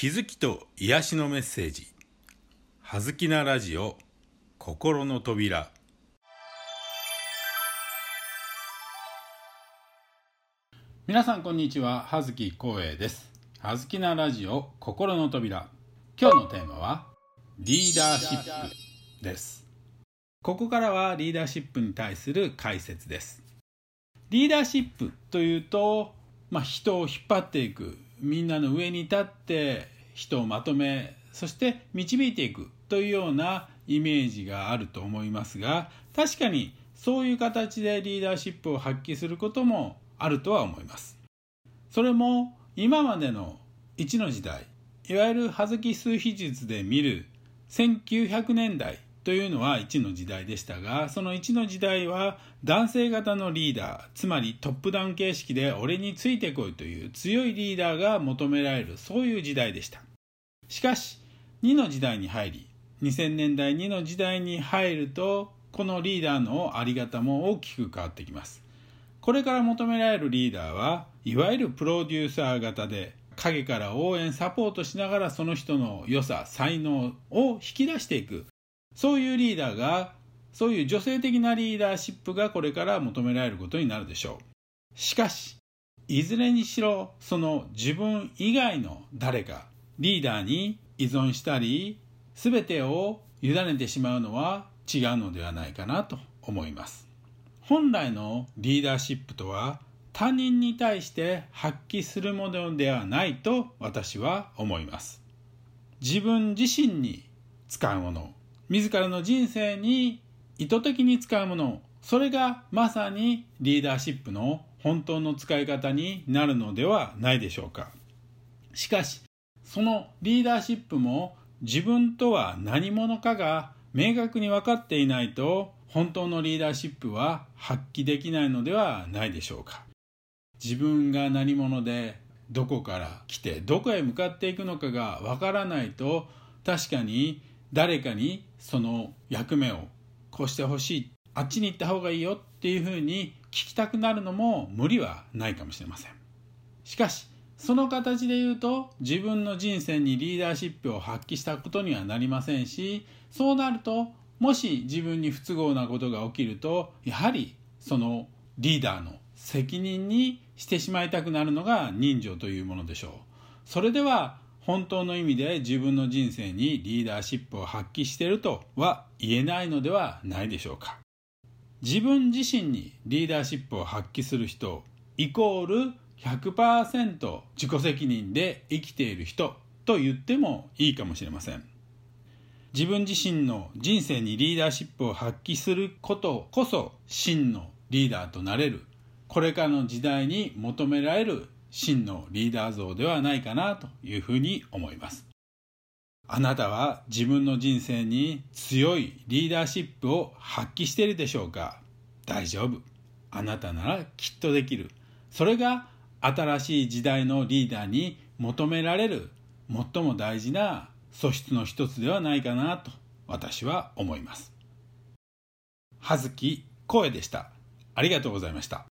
気づきと癒しのメッセージ「はずきなラジオ心の扉」皆さんこんにちは。葉月光栄です。はずきなラジオ心の扉。今日のテーマはリーダーシップです。ここからはリーダーシップに対する解説です。リーダーシップというと、まあ、人を引っ張っていくみんなの上に立って人をまとめそして導いていくというようなイメージがあると思いますが確かにそういう形でリーダーシップを発揮することもあるとは思います。それも今までの1の時代いわゆる葉月数比術で見る1900年代というのは1の時代でしたがその1の時代は男性型のリーダーつまりトップダウン形式で俺についてこいという強いリーダーが求められるそういう時代でした。しかし2の時代に入り2000年代2の時代に入るとこのリーダーの在り方も大きく変わってきます。これから求められるリーダーはいわゆるプロデューサー型で影から応援サポートしながらその人の良さ才能を引き出していくそういうリーダーがそういう女性的なリーダーシップがこれから求められることになるでしょう。しかしいずれにしろその自分以外の誰かリーダーに依存したり全てを委ねてしまうのは違うのではないかなと思います。本来のリーダーシップとは他人に対して発揮するものではないと私は思います。自分自身に使うもの自らの人生に意図的に使うものそれがまさにリーダーシップの本当の使い方になるのではないでしょうか。しかしそのリーダーシップも自分とは何者かが明確に分かっていないと本当のリーダーシップは発揮できないのではないでしょうか。自分が何者でどこから来てどこへ向かっていくのかが分からないと確かに誰かにその役目をこうしてほしいあっちに行った方がいいよっていうふうに聞きたくなるのも無理はないかもしれません。しかしその形で言うと自分の人生にリーダーシップを発揮したことにはなりませんしそうなるともし自分に不都合なことが起きるとやはりそのリーダーの責任にしてしまいたくなるのが人情というものでしょう。それでは本当の意味で自分の人生にリーダーシップを発揮しているとは言えないのではないでしょうか。自分自身にリーダーシップを発揮する人イコール100%自己責任で生きている人と言ってもいいかもしれません。自分自身の人生にリーダーシップを発揮することこそ真のリーダーとなれる。これからの時代に求められる真のリーダー像ではないかなというふうに思います。あなたは自分の人生に強いリーダーシップを発揮しているでしょうか？大丈夫。あなたならきっとできる。それが新しい時代のリーダーに求められる。最も大事な素質の一つではないかなと私は思います。葉月声でした。ありがとうございました。